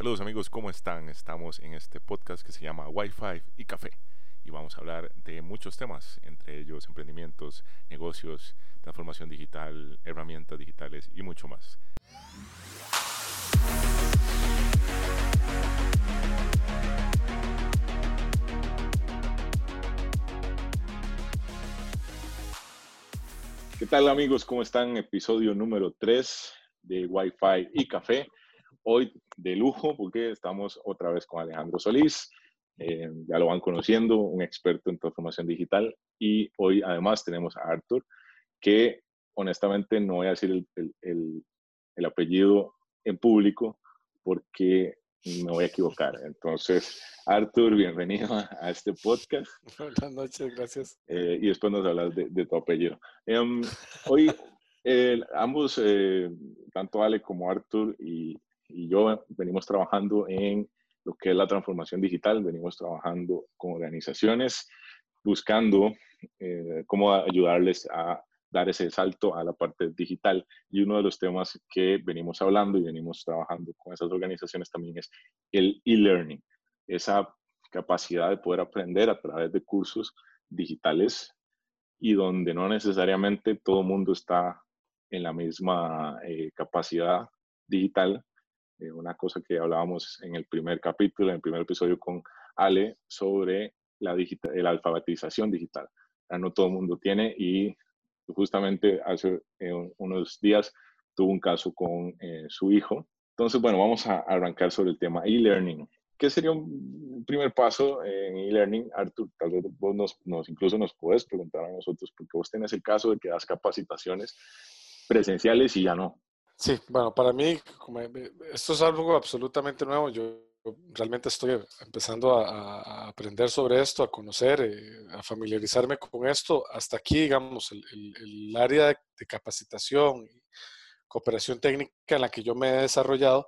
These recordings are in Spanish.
Saludos amigos, ¿cómo están? Estamos en este podcast que se llama Wi-Fi y Café y vamos a hablar de muchos temas, entre ellos emprendimientos, negocios, transformación digital, herramientas digitales y mucho más. ¿Qué tal amigos? ¿Cómo están? Episodio número 3 de Wi-Fi y Café. Hoy de lujo porque estamos otra vez con Alejandro Solís. Eh, ya lo van conociendo, un experto en transformación digital. Y hoy además tenemos a Arthur, que honestamente no voy a decir el, el, el apellido en público porque me voy a equivocar. Entonces, Arthur, bienvenido a, este podcast. Buenas noches, gracias. Eh, y después nos hablas de, tu apellido. Em, hoy, ambos, eh, tanto Ale como Arthur y, y, yo, venimos trabajando en lo que es la transformación digital, venimos trabajando con organizaciones buscando eh, cómo ayudarles a dar ese salto a la parte digital. Y uno de los temas que venimos hablando y venimos trabajando con esas organizaciones también es el e-learning, esa capacidad de poder aprender a través de cursos digitales y donde no necesariamente todo el mundo está en la misma eh, capacidad digital. Eh, una cosa que hablábamos en el primer capítulo, en el primer episodio con Ale, sobre la, la alfabetización digital. No todo el mundo tiene y justamente hace eh, unos días tuvo un caso con eh, su hijo. Entonces, bueno, vamos a arrancar sobre el tema e-learning. ¿Qué sería un primer paso en e-learning? Artur, tal vez vos nos, nos, incluso nos puedes preguntar a nosotros, porque vos tenés el caso de que das capacitaciones presenciales y ya no. Sí, bueno, para mí esto es algo absolutamente nuevo. Yo realmente estoy empezando a, aprender sobre esto, a conocer, eh, a familiarizarme con esto. Hasta aquí, digamos, el, área de, capacitación y cooperación técnica en la que yo me he desarrollado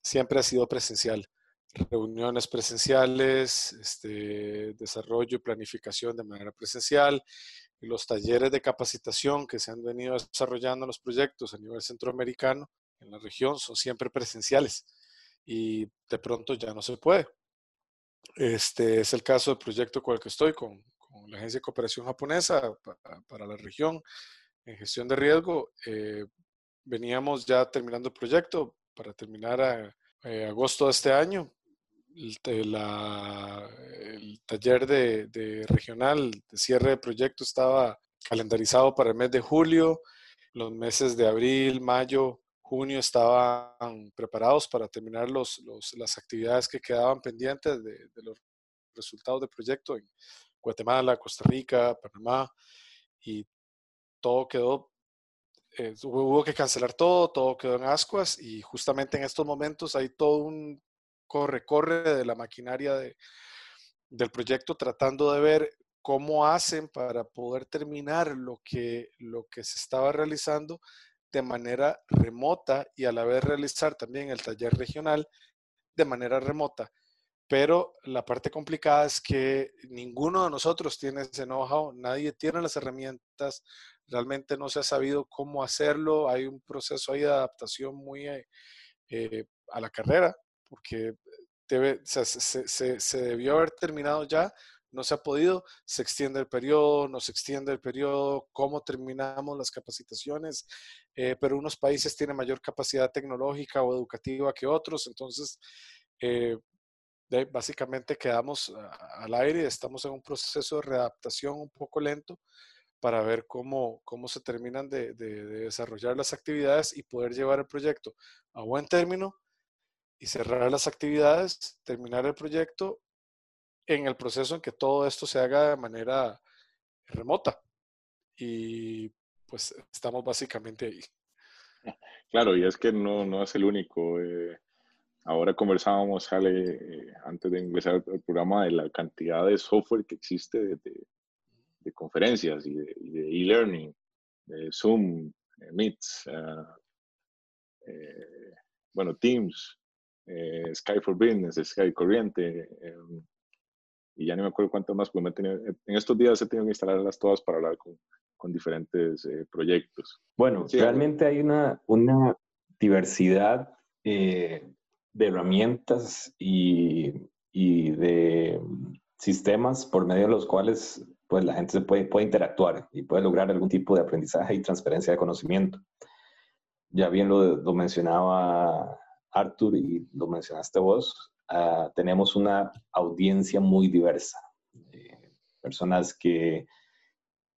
siempre ha sido presencial. Reuniones presenciales, este, desarrollo y planificación de manera presencial, los talleres de capacitación que se han venido desarrollando en los proyectos a nivel centroamericano, en la región, son siempre presenciales y de pronto ya no se puede. Este es el caso del proyecto con el que estoy, con, la Agencia de Cooperación Japonesa para, la región en gestión de riesgo. Eh, veníamos ya terminando el proyecto para terminar a, eh, agosto de este año. El, el taller de, de, regional de cierre de proyecto estaba calendarizado para el mes de julio, los meses de abril, mayo, junio estaban preparados para terminar los, los, las actividades que quedaban pendientes de, los resultados del proyecto en Guatemala, Costa Rica, Panamá, y todo quedó, eh, hubo que cancelar todo, todo quedó en ascuas, y justamente en estos momentos hay todo un corre-corre de la maquinaria de, del proyecto tratando de ver cómo hacen para poder terminar lo que, lo que se estaba realizando de manera remota y a la vez realizar también el taller regional de manera remota. Pero la parte complicada es que ninguno de nosotros tiene ese know-how, nadie tiene las herramientas, realmente no se ha sabido cómo hacerlo, hay un proceso ahí de adaptación muy eh, eh, a la carrera, porque debe, se, se, se debió haber terminado ya, no se ha podido, se extiende el periodo, no se extiende el periodo, cómo terminamos las capacitaciones, eh, pero unos países tienen mayor capacidad tecnológica o educativa que otros, entonces eh, básicamente quedamos al aire, estamos en un proceso de readaptación un poco lento para ver cómo, cómo se terminan de, de desarrollar las actividades y poder llevar el proyecto a buen término y cerrar las actividades, terminar el proyecto en el proceso en que todo esto se haga de manera remota. Y pues estamos básicamente ahí. Claro, y es que no, no es el único. Eh, ahora conversábamos, Jale, eh, antes de empezar el programa, de la cantidad de software que existe de, conferencias y de e-learning, de, Zoom, eh, Meets, bueno, Teams, Sky for Business, Sky Corriente, em, y ya no me acuerdo cuántas más, pues en estos días he tenido que instalarlas todas para hablar con, con diferentes eh, proyectos. Bueno, realmente hay una, una diversidad eh, de herramientas y, y, de sistemas por medio de los cuales pues, la gente se puede, puede interactuar y puede lograr algún tipo de aprendizaje y transferencia de conocimiento. Ya bien lo, lo mencionaba Arthur y lo mencionaste vos, uh, tenemos una audiencia muy diversa. Eh, personas que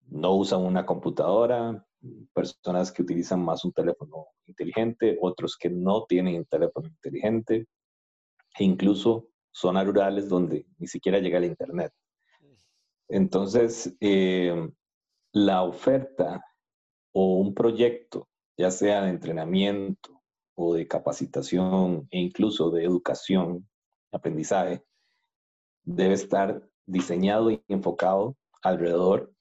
no usan una computadora, personas que utilizan más un teléfono inteligente, otros que no tienen un teléfono inteligente, e incluso zonas rurales donde ni siquiera llega el Internet. Entonces, eh, la oferta o un proyecto, ya sea de entrenamiento o de capacitación e incluso de educación, aprendizaje, debe estar diseñado y enfocado alrededor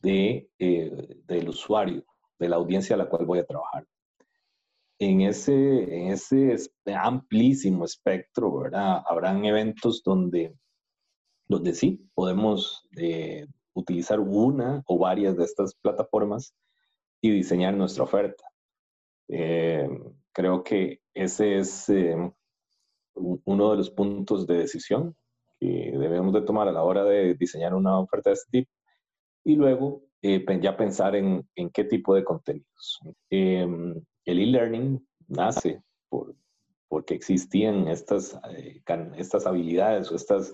de, eh, del usuario, de la audiencia a la cual voy a trabajar. En ese, en ese amplísimo espectro, ¿verdad? Habrán eventos donde, donde sí podemos eh, utilizar una o varias de estas plataformas y diseñar nuestra oferta. Eh, creo que ese es uno de los puntos de decisión que debemos de tomar a la hora de diseñar una oferta de este tipo y luego eh, ya pensar en, en, qué tipo de contenidos. Em, el e-learning nace por, porque existían estas, eh, estas habilidades o estas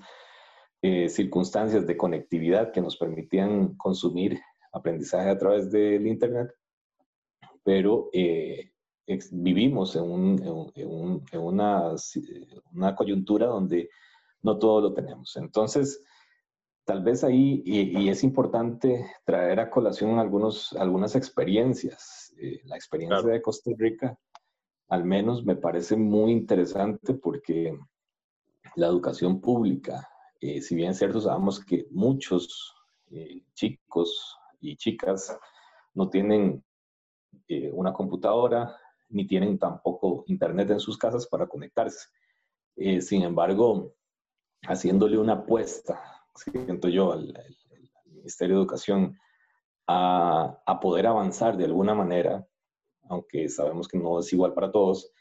eh, circunstancias de conectividad que nos permitían consumir aprendizaje a través del Internet, pero vivimos en, un, en, un, en una, una coyuntura donde no todo lo tenemos. Entonces, Tal vez ahí, y, es importante traer a colación algunos, algunas experiencias. Eh, la experiencia de Costa Rica, al menos me parece muy interesante porque la educación pública, eh, si bien es cierto, sabemos que muchos eh, chicos y chicas no tienen una computadora ni tienen tampoco internet en sus casas para conectarse. sin embargo, haciéndole una apuesta siento yo, al, Ministerio de Educación a, poder avanzar de alguna manera, aunque sabemos que no es igual para todos,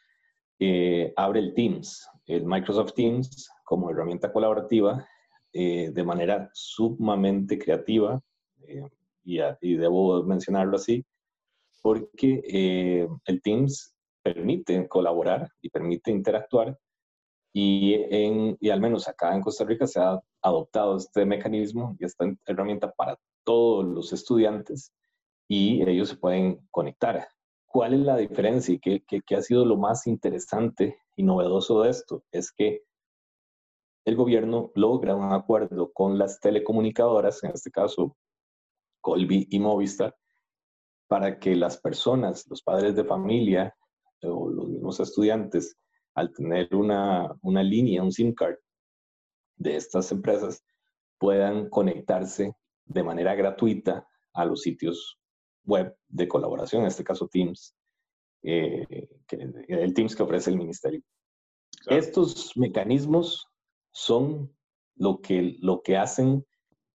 eh, abre el Teams, el Microsoft Teams como herramienta colaborativa eh, de manera sumamente creativa, eh, y, debo mencionarlo así, porque el Teams permite colaborar y permite interactuar y, en, y al menos acá en Costa Rica se ha adoptado este mecanismo y esta herramienta para todos los estudiantes y ellos se pueden conectar. ¿Cuál es la diferencia y qué, qué, ha sido lo más interesante y novedoso de esto? Es que el gobierno logra un acuerdo con las telecomunicadoras, en este caso Colby y Movistar, para que las personas, los padres de familia o los mismos estudiantes al tener una, una línea, un SIM card de estas empresas, puedan conectarse de manera gratuita a los sitios web de colaboración, en este caso Teams, eh, el Teams que ofrece el ministerio. Estos mecanismos son lo que, lo que hacen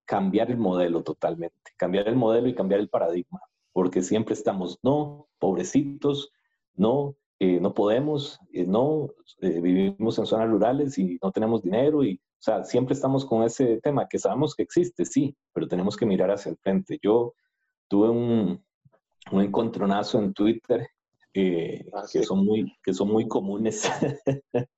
cambiar el modelo totalmente, cambiar el modelo y cambiar el paradigma, porque siempre estamos, no, pobrecitos, no, eh, no podemos, eh, no eh, vivimos en zonas rurales y no tenemos dinero y, o sea, siempre estamos con ese tema que sabemos que existe, sí, pero tenemos que mirar hacia el frente. Yo tuve un, un encontronazo en Twitter ah, que, son muy, que son muy comunes.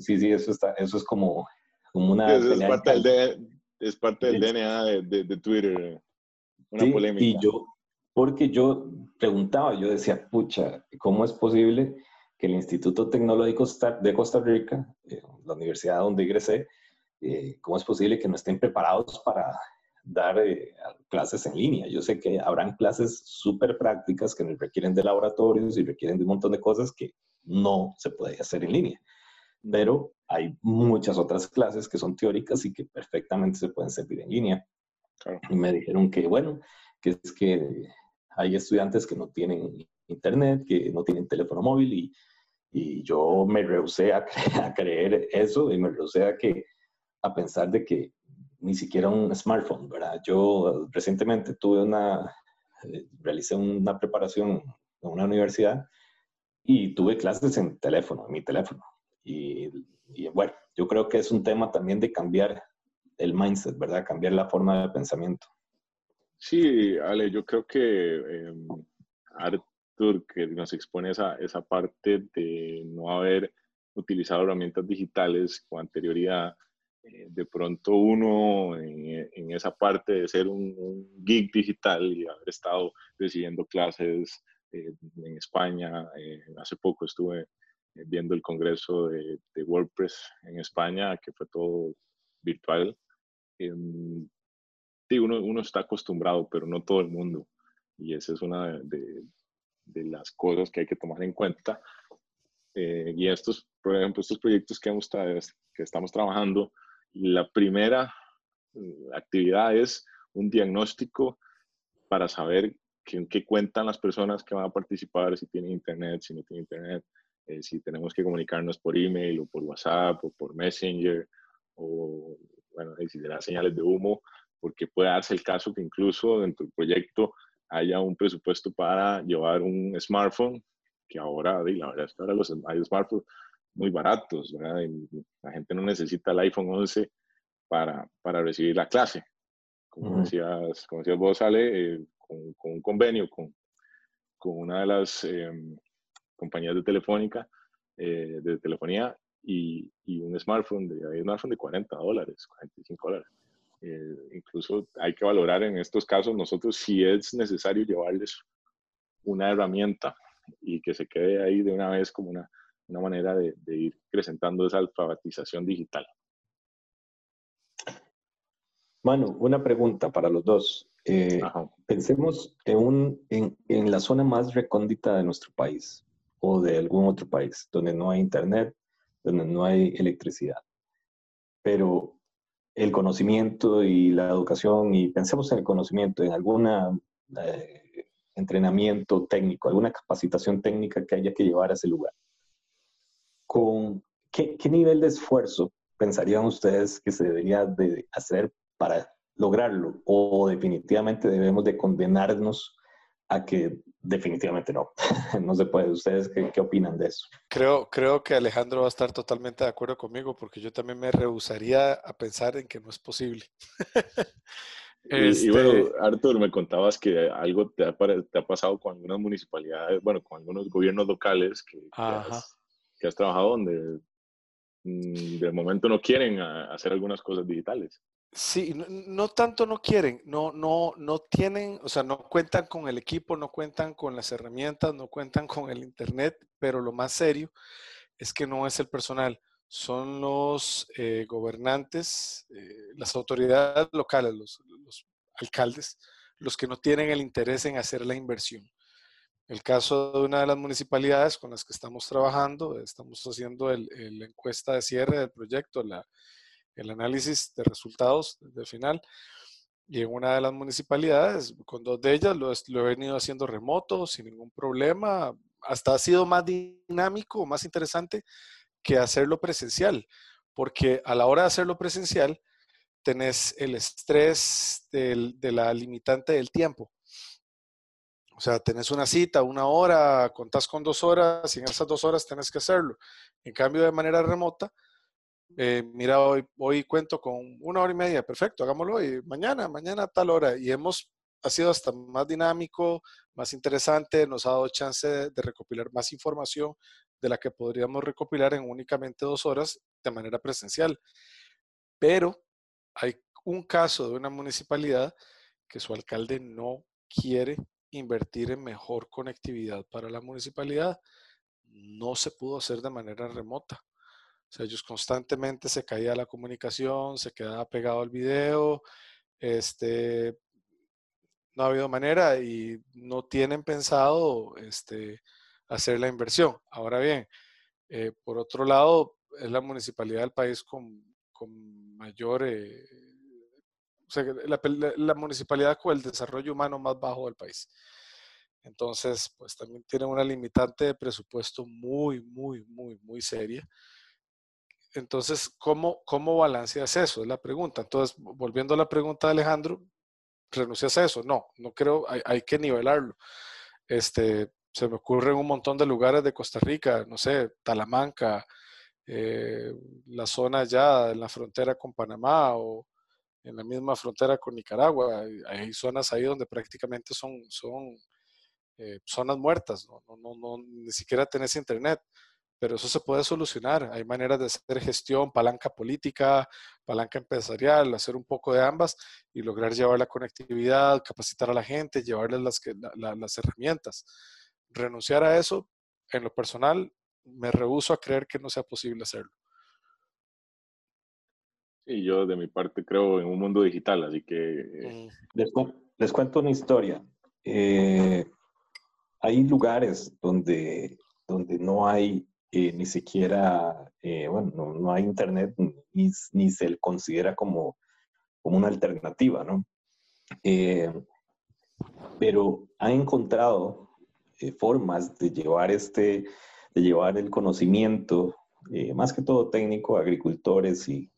sí, sí, eso, está, eso es como, como una... es, parte del, es, parte del, DNA de, de, Twitter, una polémica. Y yo, porque yo preguntaba, yo decía, pucha, ¿cómo es posible que el Instituto Tecnológico de Costa Rica, eh, la universidad donde ingresé, eh, cómo es posible que no estén preparados para dar eh, clases en línea? Yo sé que habrán clases súper prácticas que requieren de laboratorios y requieren de un montón de cosas que no se puede hacer en línea, pero hay muchas otras clases que son teóricas y que perfectamente se pueden servir en línea. Y me dijeron que, bueno, que es que hay estudiantes que no tienen internet, que no tienen teléfono móvil y, y yo me rehusé a, a, creer eso y me rehusé a, que, a pensar de que ni siquiera un smartphone, ¿verdad? Yo recientemente tuve una, eh, realicé una preparación en una universidad y tuve clases en teléfono, en mi teléfono. Y, y, bueno, yo creo que es un tema también de cambiar el mindset, ¿verdad? Cambiar la forma de pensamiento. Sí, Ale, yo creo que em, Arthur, que nos expone esa, esa parte de no haber utilizado herramientas digitales con anterioridad, eh, de pronto uno en, esa parte de ser un, geek digital y haber estado recibiendo clases eh, en España, eh, hace poco estuve viendo el congreso de, WordPress en España, que fue todo virtual. Em, sí, uno, uno, está acostumbrado, pero no todo el mundo. Y esa es una de, de las cosas que hay que tomar en cuenta. y estos, por ejemplo, estos proyectos que, hemos, que estamos trabajando, la primera mm, actividad es un diagnóstico para saber en qué cuentan las personas que van a participar, si tienen internet, si no tienen internet, eh, si tenemos que comunicarnos por email o por WhatsApp o por Messenger o, bueno, dan señales de humo, porque puede darse el caso que incluso dentro del proyecto haya un presupuesto para llevar un smartphone, que ahora, la verdad es que ahora los, hay smartphones muy baratos, ¿verdad? la gente no necesita el iPhone 11 para, para recibir la clase. Como, decías, como decías vos, sale eh, con, con, un convenio con, con una de las em, compañías de telefónica, eh, de telefonía, y, y, un smartphone de, un smartphone de 40 dólares, 45 dólares. Eh, incluso hay que valorar en estos casos nosotros si es necesario llevarles una herramienta y que se quede ahí de una vez como una, una manera de, ir presentando esa alfabetización digital. Manu, una pregunta para los dos. Eh, pensemos en, un, en, la zona más recóndita de nuestro país o de algún otro país, donde no hay internet, donde no hay electricidad. Pero el conocimiento y la educación, y pensemos en el conocimiento, en algún eh, entrenamiento técnico, alguna capacitación técnica que haya que llevar a ese lugar con qué, nivel de esfuerzo pensarían ustedes que se debería de hacer para lograrlo o definitivamente debemos de condenarnos a que definitivamente no, no se puede. ¿Ustedes qué, qué, opinan de eso? Creo, creo que Alejandro va a estar totalmente de acuerdo conmigo porque yo también me rehusaría a pensar en que no es posible. Y, bueno, este Artur, me contabas que algo te ha, te ha, pasado con algunas municipalidades, bueno, con algunos gobiernos locales que, que has trabajado donde mm, de momento no quieren hacer algunas cosas digitales. Sí, no, tanto no quieren, no, no, no tienen, o sea, no cuentan con el equipo, no cuentan con las herramientas, no cuentan con el internet, pero lo más serio es que no es el personal, son los eh, gobernantes, eh, las autoridades locales, los, alcaldes, los que no tienen el interés en hacer la inversión. El caso de una de las municipalidades con las que estamos trabajando, estamos haciendo la encuesta de cierre del proyecto, el análisis de resultados de final. Y en una de las municipalidades, con dos de ellas, lo, lo, he venido haciendo remoto, sin ningún problema. Hasta ha sido más dinámico, más interesante que hacerlo presencial, porque a la hora de hacerlo presencial, tenés el estrés del, de la limitante del tiempo. O sea, tenés una cita, una hora, contás con dos horas y en esas dos horas tenés que hacerlo. En cambio, de manera remota, eh, mira, hoy, hoy cuento con una hora y media, perfecto, hagámoslo y mañana, mañana a tal hora. Y hemos, ha sido hasta más dinámico, más interesante, nos ha dado chance de, recopilar más información de la que podríamos recopilar en únicamente dos horas de manera presencial. Pero hay un caso de una municipalidad que su alcalde no quiere invertir en mejor conectividad para la municipalidad. No se pudo hacer de manera remota. Sea, ellos constantemente se caía la comunicación, se quedaba pegado al video, este, no ha habido manera y no tienen pensado este, hacer la inversión. Ahora bien, eh, por otro lado, es la municipalidad del país con, con mayor, eh, o sea, la, la, municipalidad con el desarrollo humano más bajo del país. Entonces, pues también tiene una limitante de presupuesto muy, muy, muy, muy seria. Entonces, ¿cómo, cómo balanceas eso? Es la pregunta. Entonces, volviendo a la pregunta de Alejandro, ¿renuncias a eso? No, no creo, hay, hay que nivelarlo. Este, se me ocurren un montón de lugares de Costa Rica, no sé, Talamanca, eh, la zona ya en la frontera con Panamá o en la misma frontera con Nicaragua. Hay zonas ahí donde prácticamente son, son eh, zonas muertas, ¿no? No, no, ni siquiera tenés internet, pero eso se puede solucionar. Hay maneras de hacer gestión, palanca política, palanca empresarial, hacer un poco de ambas y lograr llevar la conectividad, capacitar a la gente, llevarles las, las herramientas. Renunciar a eso, en lo personal, me rehuso a creer que no sea posible hacerlo. Y yo de mi parte creo en un mundo digital, así que... Eh. Les, cuento una historia. Eh, hay lugares donde, donde no hay eh, ni siquiera, bueno, no, hay internet ni, ni, se considera como, como una alternativa, ¿no? pero ha encontrado formas de llevar este, de llevar el conocimiento, más que todo técnico, agricultores y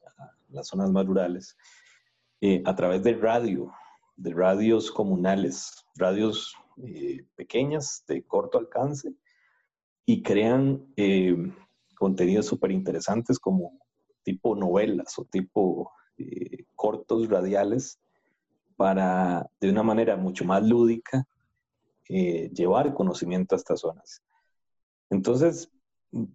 las zonas más rurales, eh, a través de radio, de radios comunales, radios eh, pequeñas de corto alcance y crean eh, contenidos súper interesantes como tipo novelas o tipo cortos radiales para de una manera mucho más lúdica llevar conocimiento a estas zonas. Entonces,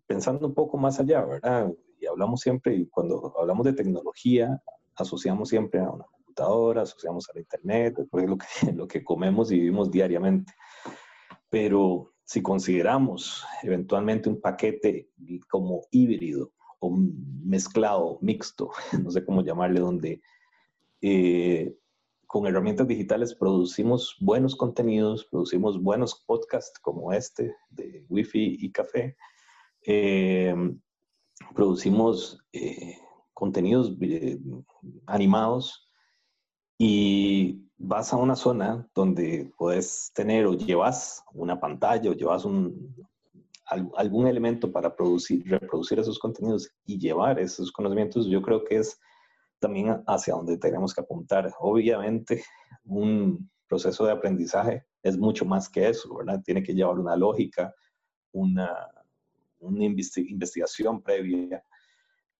pensando un poco más allá, ¿verdad? y hablamos siempre, y cuando hablamos de tecnología, asociamos siempre a una computadora, asociamos a la internet, es lo que, lo que comemos y vivimos diariamente. Pero si consideramos eventualmente un paquete como híbrido o mezclado, mixto, no sé cómo llamarle, donde eh, con herramientas digitales producimos buenos contenidos, producimos buenos podcasts como este de Wi-Fi y Café, eh, producimos eh, contenidos animados y vas a una zona donde puedes tener o llevas una pantalla o llevas un, algún elemento para producir, reproducir esos contenidos y llevar esos conocimientos, yo creo que es también hacia donde tenemos que apuntar. Obviamente, un proceso de aprendizaje es mucho más que eso, ¿verdad? Tiene que llevar una lógica, una, una investigación previa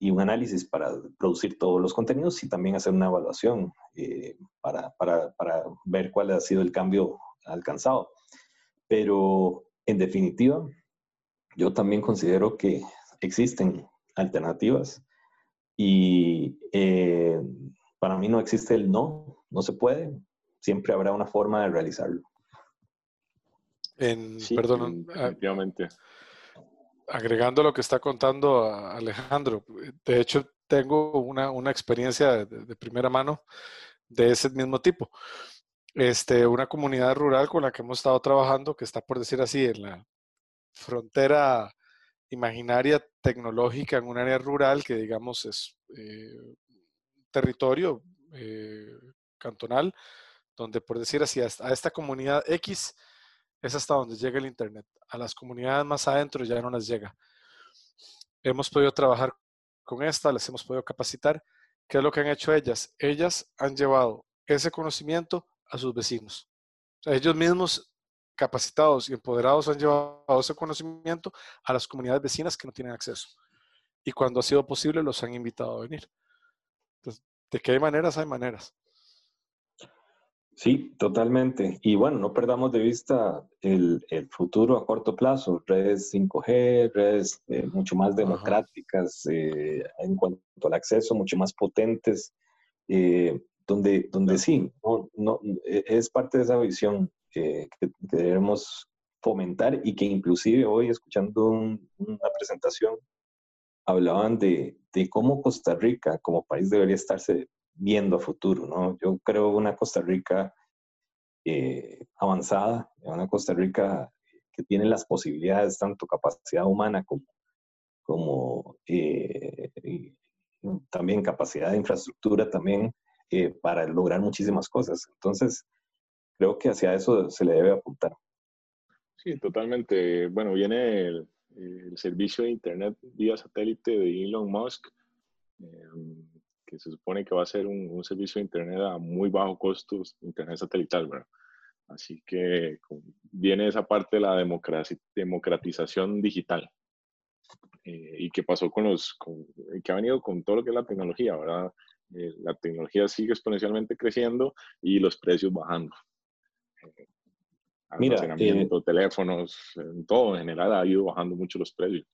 y un análisis para producir todos los contenidos y también hacer una evaluación eh, para, para, para, ver cuál ha sido el cambio alcanzado. Pero en definitiva, yo también considero que existen alternativas y eh, para mí no existe el no, no se puede, siempre habrá una forma de realizarlo. En, perdón, ah, definitivamente agregando lo que está contando Alejandro, de hecho tengo una, una experiencia de, primera mano de ese mismo tipo. Este, una comunidad rural con la que hemos estado trabajando, que está por decir así, en la frontera imaginaria tecnológica en un área rural que digamos es eh, territorio eh, cantonal, donde por decir así, a esta comunidad X es hasta donde llega el Internet. A las comunidades más adentro ya no les llega. Hemos podido trabajar con esta, les hemos podido capacitar. ¿Qué es lo que han hecho ellas? Ellas han llevado ese conocimiento a sus vecinos. ellos mismos capacitados y empoderados han llevado ese conocimiento a las comunidades vecinas que no tienen acceso. Y cuando ha sido posible, los han invitado a venir. ¿de qué hay maneras? Hay maneras. Sí, totalmente. Y bueno, no perdamos de vista el, futuro a corto plazo, redes 5G, redes eh, mucho más democráticas eh, en cuanto al acceso, mucho más potentes, eh, donde, donde sí, no, e, es parte de esa visión que, debemos fomentar y que inclusive hoy escuchando una presentación hablaban de, de cómo Costa Rica como país debería estarse viendo futuro, ¿no? Yo creo una Costa Rica eh, avanzada, una Costa Rica que tiene las posibilidades, tanto capacidad humana como, como eh, también capacidad de infraestructura también eh, para lograr muchísimas cosas. Entonces, creo que hacia eso se le debe apuntar. Sí, totalmente. Bueno, viene el servicio de Internet vía satélite de Elon Musk que se supone que va a ser un, servicio de Internet a muy bajo costo, Internet satelital, ¿verdad? Así que viene esa parte de la democratización digital. Eh, y qué pasó con los, que ha venido con todo lo que es la tecnología, ¿verdad? Eh, la tecnología sigue exponencialmente creciendo y los precios bajando. Eh, Mira, teléfonos, en todo en general ha ido bajando mucho los precios.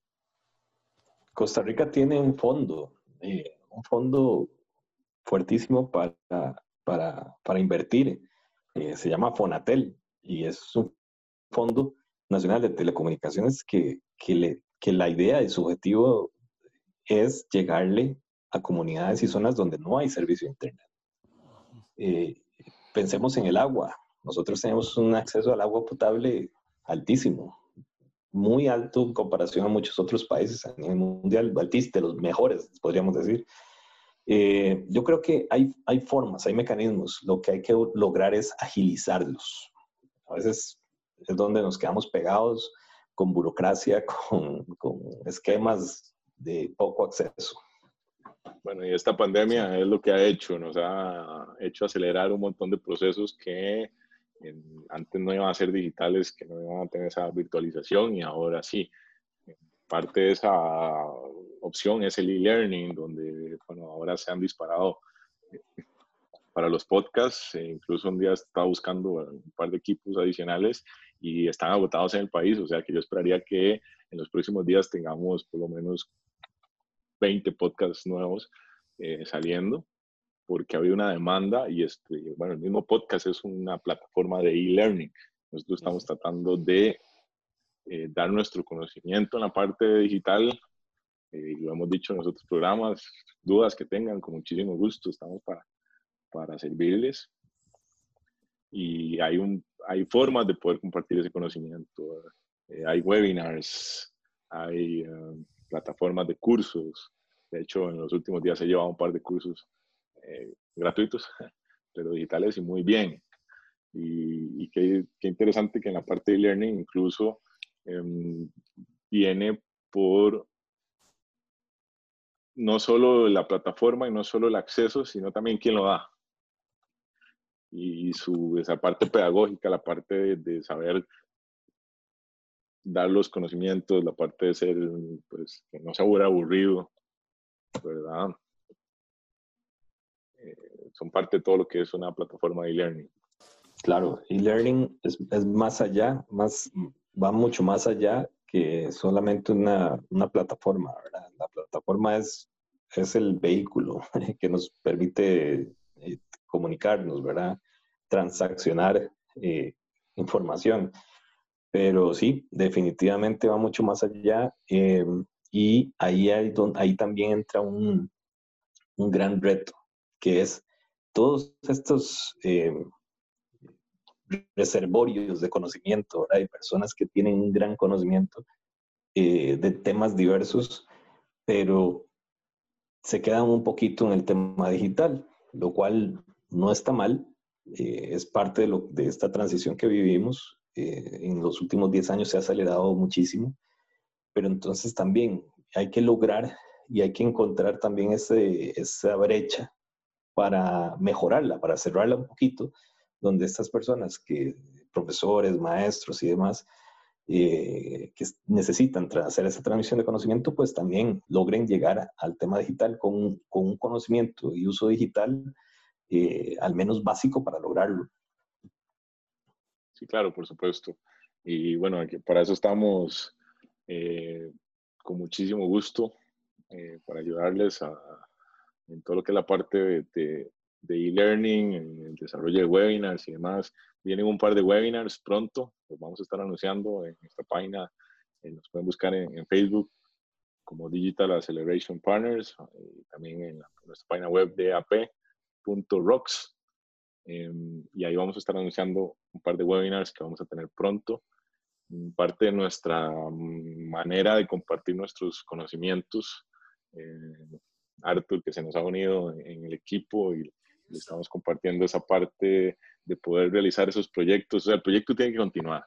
Costa Rica tiene un fondo, un fondo fuertísimo para, para, para invertir. se llama Fonatel y es un fondo nacional de telecomunicaciones que, que, le, que la idea y su objetivo es llegarle a comunidades y zonas donde no hay servicio de Internet. Eh, pensemos en el agua. Nosotros tenemos un acceso al agua potable altísimo, muy alto en comparación a muchos otros países a nivel mundial, de los mejores, podríamos decir. Eh, yo creo que hay, hay formas, hay mecanismos. Lo que hay que lograr es agilizarlos. A veces es donde nos quedamos pegados con burocracia, con, con esquemas de poco acceso. Bueno, y esta pandemia es lo que ha hecho, nos ha hecho acelerar un montón de procesos que antes no iban a ser digitales, que no iban a tener esa virtualización y ahora sí. Parte de esa opción es el e-learning, donde bueno, ahora se han disparado eh, para los podcasts. E incluso un día estaba buscando un par de equipos adicionales y están agotados en el país, o sea que yo esperaría que en los próximos días tengamos por lo menos 20 podcasts nuevos eh, saliendo, porque ha habido una demanda y este, bueno, el mismo podcast es una plataforma de e-learning. Nosotros estamos tratando de eh, dar nuestro conocimiento en la parte digital, eh, lo hemos dicho en los otros programas, dudas que tengan, con muchísimo gusto estamos para, para servirles. Y hay un hay formas de poder compartir ese conocimiento. Eh, hay webinars, hay eh, plataformas de cursos. De hecho, en los últimos días he llevado un par de cursos eh, gratuitos, pero digitales y muy bien. Y, qué, interesante que en la parte de learning incluso em, viene por no solo la plataforma y no solo el acceso, sino también quién lo da y su, esa parte pedagógica, la parte de, saber dar los conocimientos, la parte de ser, pues, que no se aburrido, ¿verdad? Eh, son parte de todo lo que es una plataforma de e-learning. Claro, e-learning es, es, más allá, más, va mucho más allá que solamente una, una plataforma. La plataforma es, es el vehículo que nos permite eh, comunicarnos, ¿verdad? Transaccionar eh, información. Pero sí, definitivamente va mucho más allá. Eh, y ahí, hay ahí también entra un, un, gran reto, que es todos estos eh, reservorios de conocimiento, ¿verdad? Hay personas que tienen un gran conocimiento de temas diversos, pero se quedan un poquito en el tema digital, lo cual no está mal, eh, es parte de, lo, de, esta transición que vivimos. Eh, en los últimos 10 años se ha acelerado muchísimo, pero entonces también hay que lograr y hay que encontrar también ese, esa brecha para mejorarla, para cerrarla un poquito, donde estas personas que, profesores, maestros y demás, eh, que necesitan hacer esa transmisión de conocimiento, pues también logren llegar al tema digital con, con un conocimiento y uso digital eh, al menos básico para lograrlo. Sí, claro, por supuesto. Y bueno, para eso estamos eh, con muchísimo gusto para ayudarles a, en todo lo que es la parte de e-learning, en el desarrollo de webinars y demás. Vienen un par de webinars pronto, los vamos a estar anunciando en nuestra página, nos pueden buscar en, Facebook como Digital Acceleration Partners, y también en, en nuestra página web de AP rocks em, y ahí vamos a estar anunciando un par de webinars que vamos a tener pronto. Parte de nuestra manera de compartir nuestros conocimientos. Eh, Arthur, que se nos ha unido en el equipo y le estamos compartiendo esa parte de poder realizar esos proyectos. O sea, el proyecto tiene que continuar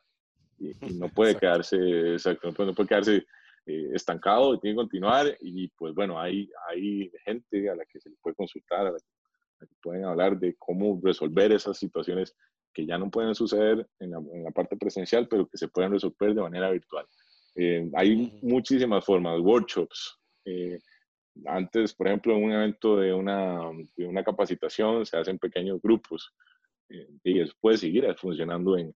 y, no puede quedarse, exacto, no puede quedarse eh, estancado, tiene que continuar y pues bueno, hay, hay gente a la que se le puede consultar, a la que pueden hablar de cómo resolver esas situaciones que ya no pueden suceder en la, en la parte presencial, pero que se pueden resolver de manera virtual. Eh, hay muchísimas formas, workshops. Eh, antes, por ejemplo, en un evento de una, de una capacitación se hacen pequeños grupos eh, y eso puede seguir funcionando en,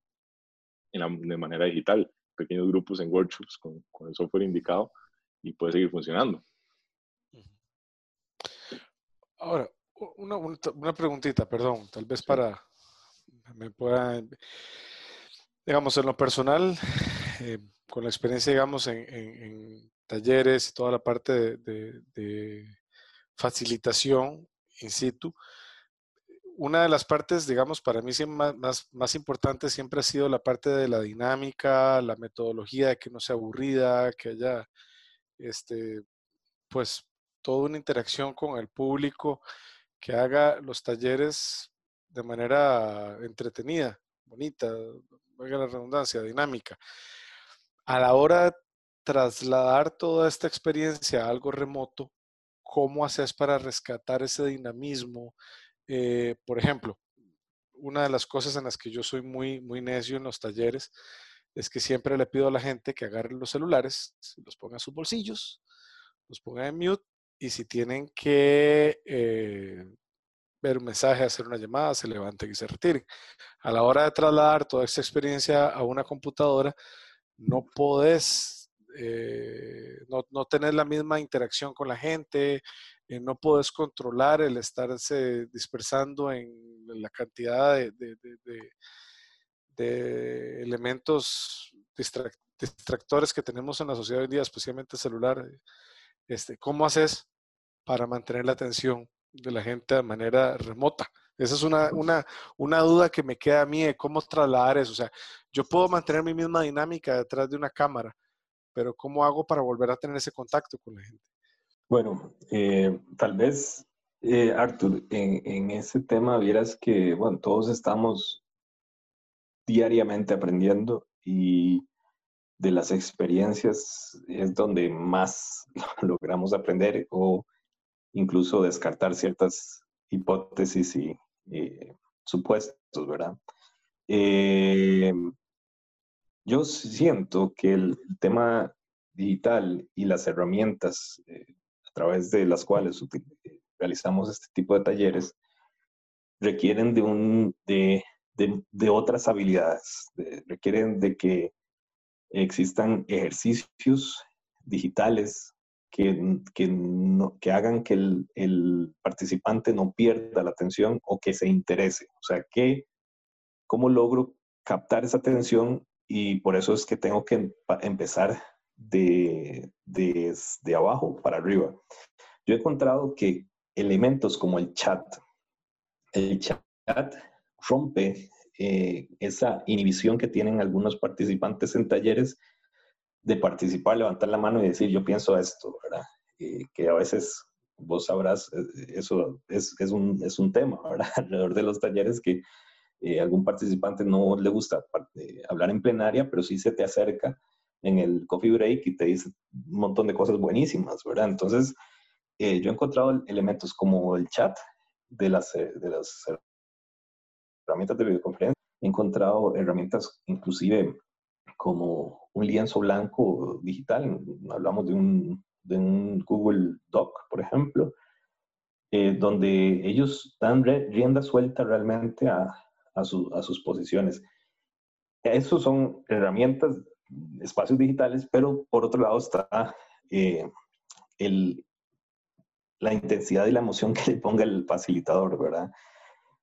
en de manera digital, pequeños grupos en workshops con, con el software indicado y puede seguir funcionando. Ahora, una, una, preguntita, perdón, tal vez para me pueda, digamos, en lo personal, eh, con la experiencia, digamos, en, en, talleres y toda la parte de, facilitación in situ, una de las partes, digamos, para mí más, más, más, importante siempre ha sido la parte de la dinámica, la metodología, de que no sea aburrida, que haya, este, pues, toda una interacción con el público, que haga los talleres de manera entretenida, bonita, valga la redundancia, dinámica. A la hora trasladar toda esta experiencia a algo remoto, ¿cómo haces para rescatar ese dinamismo? Eh, por ejemplo, una de las cosas en las que yo soy muy, muy necio en los talleres es que siempre le pido a la gente que agarre los celulares, los ponga en sus bolsillos, los ponga en mute y si tienen que eh, ver un mensaje, hacer una llamada, se levanten y se retiren. A la hora de trasladar toda esta experiencia a una computadora, no podés, eh, no, no tener la misma interacción con la gente, eh, no podés controlar el estarse dispersando en la cantidad de, elementos distractores que tenemos en la sociedad hoy en día, especialmente celular. Este, ¿Cómo haces para mantener la atención de la gente de manera remota? Esa es una, una, una, duda que me queda a mí de cómo trasladar eso. O sea, yo puedo mantener mi misma dinámica detrás de una cámara, pero ¿cómo hago para volver a tener ese contacto con la gente? Bueno, eh, tal vez, eh, Arthur, en, ese tema vieras que, bueno, todos estamos diariamente aprendiendo y de las experiencias es donde más logramos aprender o incluso descartar ciertas hipótesis y eh, supuestos, ¿verdad? Eh, yo siento que el, tema digital y las herramientas eh, a través de las cuales realizamos este tipo de talleres requieren de, un, de, de, otras habilidades, requieren de que existan ejercicios digitales que, que, no, que hagan que el, el, participante no pierda la atención o que se interese. O sea, que, ¿cómo logro captar esa atención? Y por eso es que tengo que empezar de, de, abajo para arriba. Yo he encontrado que elementos como el chat, el chat rompe eh, esa inhibición que tienen algunos participantes en talleres de participar, levantar la mano y decir, yo pienso esto, ¿verdad? que a veces vos sabrás, eh, eso es, es, un, es un tema, ¿verdad? Alrededor de los talleres que eh, algún participante no le gusta hablar en plenaria, pero sí se te acerca en el coffee break y te dice un montón de cosas buenísimas, ¿verdad? Entonces, yo he encontrado elementos como el chat de las, de las herramientas de videoconferencia. He encontrado herramientas inclusive como un lienzo blanco digital. Hablamos de un, de un Google Doc, por ejemplo, eh, donde ellos dan rienda suelta realmente a, a, a sus posiciones. Esos son herramientas, espacios digitales, pero por otro lado está eh, la intensidad y la emoción que le ponga el facilitador, ¿verdad?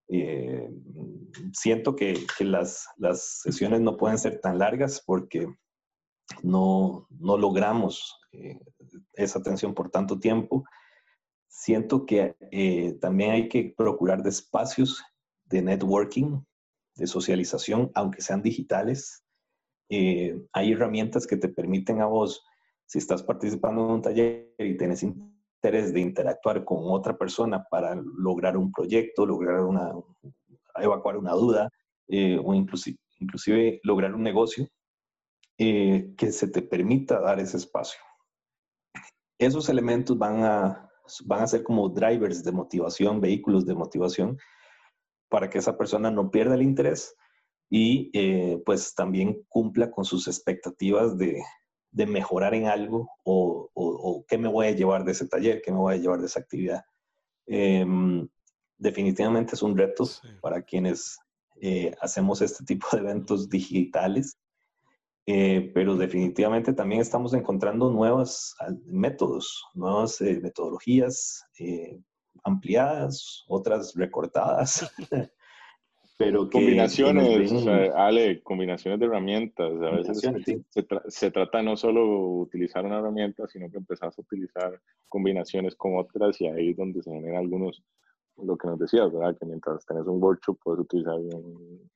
Eh, siento que, las, sesiones no pueden ser tan largas porque no, logramos eh, esa atención por tanto tiempo. Siento que también hay que procurar espacios de networking, de socialización, aunque sean digitales. hay herramientas que te permiten a vos, si estás participando en un taller y tienes interés de interactuar con otra persona para lograr un proyecto, lograr una, evacuar una duda eh, o inclusive lograr un negocio eh, que se te permita dar ese espacio. Esos elementos van a, van a ser como drivers de motivación, vehículos de motivación, para que esa persona no pierda el interés y eh, pues también cumpla con sus expectativas de, de mejorar en algo o, o, qué me voy a llevar de ese taller, qué me voy a llevar de esa actividad. Em, definitivamente es un reto para quienes eh, hacemos este tipo de eventos digitales, eh, pero definitivamente también estamos encontrando nuevos métodos, nuevas metodologías ampliadas, otras recortadas. pero combinaciones, Ale, combinaciones de herramientas. A veces se, trata no solo utilizar una herramienta, sino que empezás a utilizar combinaciones con otras y ahí es donde se generan algunos, lo que nos decías, ¿verdad? Que mientras tenés un workshop puedes utilizar un,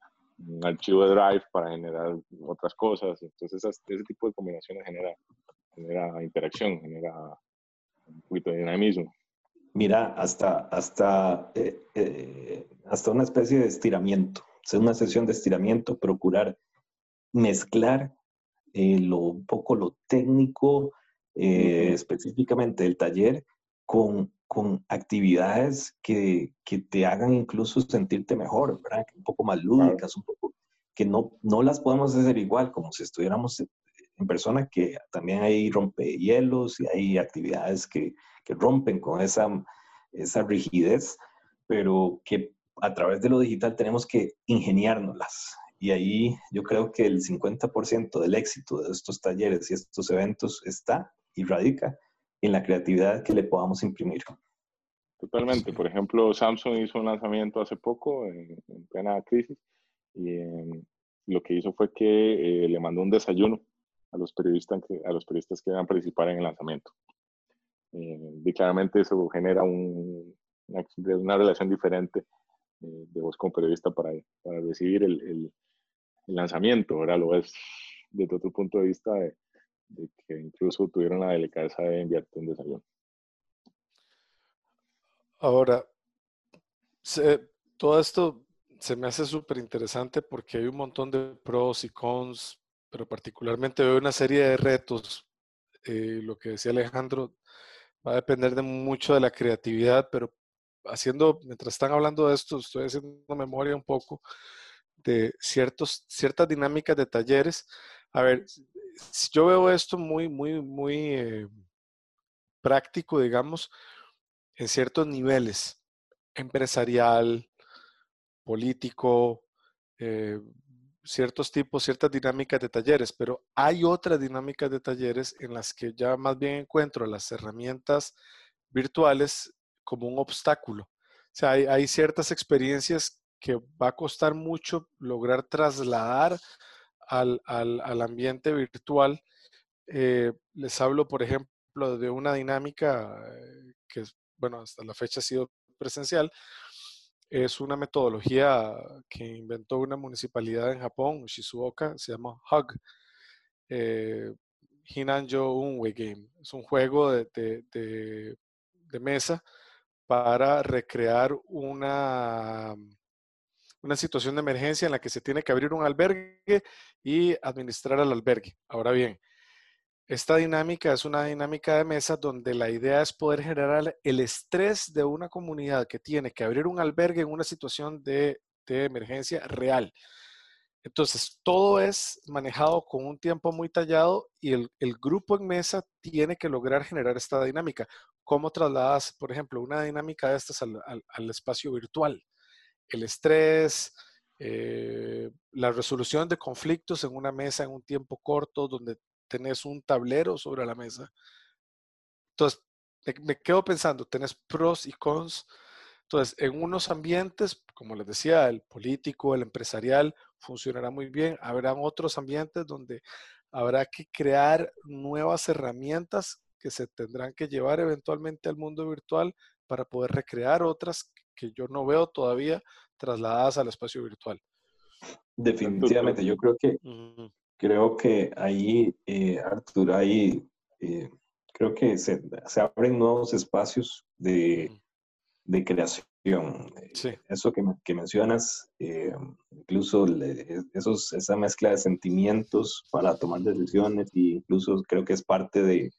archivo de Drive para generar otras cosas. Entonces ese tipo de combinaciones genera, genera interacción, genera un poquito de dinamismo mira, hasta, hasta, eh, eh, hasta una especie de estiramiento, hacer una sesión de estiramiento, procurar mezclar eh, lo, un poco lo técnico, específicamente del taller, con, con actividades que, que, te hagan incluso sentirte mejor, ¿verdad? Un poco más lúdicas, un poco, que no, no las podemos hacer igual, como si estuviéramos en persona, que también hay rompehielos y hay actividades que, que rompen con esa, esa rigidez, pero que a través de lo digital tenemos que ingeniárnoslas. Y ahí yo creo que el 50% del éxito de estos talleres y estos eventos está y radica en la creatividad que le podamos imprimir. Totalmente. Por ejemplo, Samsung hizo un lanzamiento hace poco, en, plena crisis, y em, lo que hizo fue que eh, le mandó un desayuno a los periodistas que, a los periodistas que iban a participar en el lanzamiento. Eh, y claramente eso genera un, una, relación diferente eh, de vos como periodista para, para recibir el, el, lanzamiento, ahora lo ves desde otro punto de vista de, que incluso tuvieron la delicadeza de enviarte un desayuno. Ahora, todo esto se me hace súper interesante porque hay un montón de pros y cons, pero particularmente veo una serie de retos. Eh, lo que decía Alejandro, va a depender de mucho de la creatividad, pero haciendo, mientras están hablando de esto, estoy haciendo memoria un poco de ciertos, ciertas dinámicas de talleres. A ver, yo veo esto muy, muy, muy eh, práctico, digamos, en ciertos niveles, empresarial, político, eh, ciertos tipos, ciertas dinámicas de talleres, pero hay otras dinámicas de talleres en las que ya más bien encuentro las herramientas virtuales como un obstáculo. O sea, hay, ciertas experiencias que va a costar mucho lograr trasladar al, ambiente virtual. Eh, les hablo, por ejemplo, de una dinámica eh, que, bueno, hasta la fecha ha sido presencial, es una metodología que inventó una municipalidad en Japón, Shizuoka, se llama HUG, eh, Hinanjo Unwe Game. Es un juego de, mesa para recrear una, una situación de emergencia en la que se tiene que abrir un albergue y administrar al albergue. Ahora bien, esta dinámica es una dinámica de mesa donde la idea es poder generar el estrés de una comunidad que tiene que abrir un albergue en una situación de, emergencia real. Entonces, todo es manejado con un tiempo muy tallado y el, grupo en mesa tiene que lograr generar esta dinámica. ¿Cómo trasladas, por ejemplo, una dinámica de estas al, espacio virtual? El estrés, eh, la resolución de conflictos en una mesa en un tiempo corto, donde tenés un tablero sobre la mesa. Entonces, me quedo pensando, tenés pros y cons. Entonces, en unos ambientes, como les decía, el político, el empresarial, funcionará muy bien. Habrán otros ambientes donde habrá que crear nuevas herramientas que se tendrán que llevar eventualmente al mundo virtual para poder recrear otras que yo no veo todavía trasladadas al espacio virtual. Definitivamente, yo creo que creo que ahí, eh, Artur, ahí eh, creo que se, se, abren nuevos espacios de, de creación. Sí. Eso que, que mencionas, eh, incluso esos, esa mezcla de sentimientos para tomar decisiones, e incluso creo que es parte de,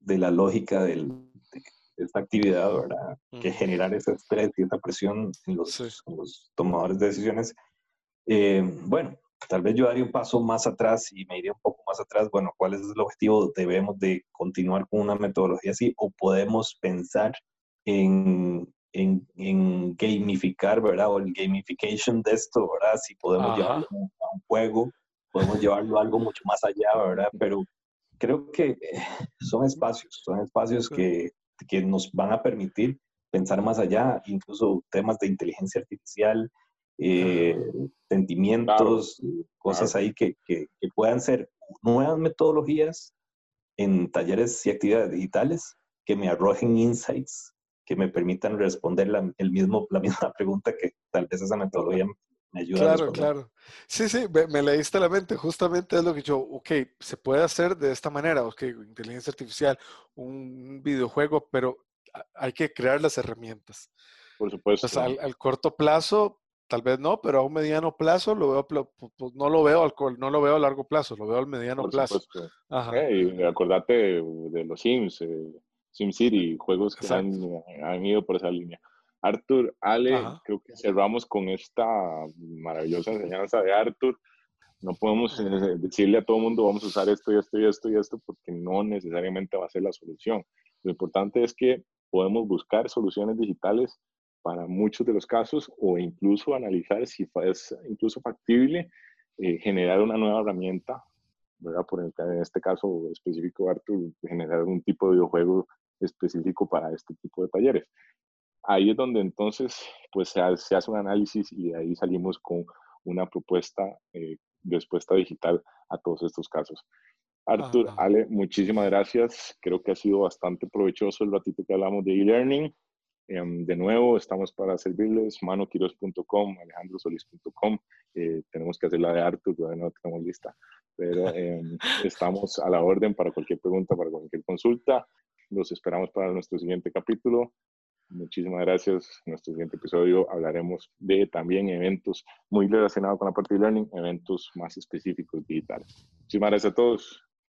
de la lógica del, de, esta actividad, ¿verdad? Que generar ese estrés y esa presión en los, en los tomadores de decisiones Eh, bueno, tal vez yo daría un paso más atrás y me iría un poco más atrás. Bueno, ¿cuál es el objetivo? ¿Debemos de continuar con una metodología así o podemos pensar en, en, en gamificar, ¿verdad? O el gamification de esto, ¿verdad? Si podemos llevarlo a un juego, podemos llevarlo a algo mucho más allá, ¿verdad? Pero creo que eh, son espacios, son espacios que, que nos van a permitir pensar más allá, incluso temas de inteligencia artificial, eh, sentimientos, cosas ahí que, que, puedan ser nuevas metodologías en talleres y actividades digitales que me arrojen insights que me permitan responder la, el mismo, la misma pregunta que tal vez esa metodología me ayuda claro, a responder. Claro, Sí, sí, me, me, leíste la mente. Justamente es lo que yo, ok, se puede hacer de esta manera, ok, inteligencia artificial, un videojuego, pero hay que crear las herramientas. Por supuesto. al, corto plazo, tal vez no, pero a un mediano plazo lo veo, pues no lo veo al, no lo veo a largo plazo, lo veo al mediano plazo. Ajá. y acordate de los Sims, eh, SimCity, juegos que han, han, ido por esa línea. Arthur, Ale, creo que cerramos con esta maravillosa enseñanza de Arthur. No podemos eh, decirle a todo el mundo vamos a usar esto y esto y esto y esto porque no necesariamente va a ser la solución. Lo importante es que podemos buscar soluciones digitales para muchos de los casos o incluso analizar si es incluso factible eh, generar una nueva herramienta, ¿verdad? Por en este caso específico, Arthur, generar un tipo de videojuego específico para este tipo de talleres. Ahí es donde entonces pues se hace, un análisis y de ahí salimos con una propuesta eh, de respuesta digital a todos estos casos. Artur, Ale, muchísimas gracias. Creo que ha sido bastante provechoso el ratito que hablamos de e-learning. Em, de nuevo, estamos para servirles, manoquiros.com, alejandrosolis.com. Eh, tenemos que hacer la de Artur, todavía no tenemos lista, pero em, estamos a la orden para cualquier pregunta, para cualquier consulta. Los esperamos para nuestro siguiente capítulo. Muchísimas gracias. En nuestro siguiente episodio hablaremos de también eventos muy relacionados con la parte de learning, eventos más específicos digitales. Muchísimas gracias a todos.